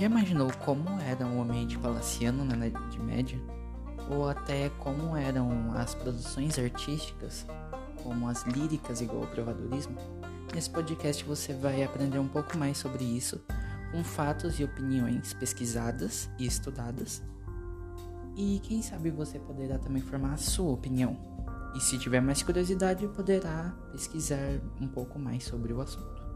Já imaginou como era o ambiente palaciano né, na Idade Média? Ou até como eram as produções artísticas, como as líricas igual ao provadorismo? Nesse podcast você vai aprender um pouco mais sobre isso, com fatos e opiniões pesquisadas e estudadas. E quem sabe você poderá também formar a sua opinião. E se tiver mais curiosidade, poderá pesquisar um pouco mais sobre o assunto.